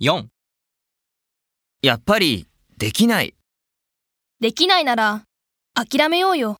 4やっぱりできない。できないなら、諦めようよ。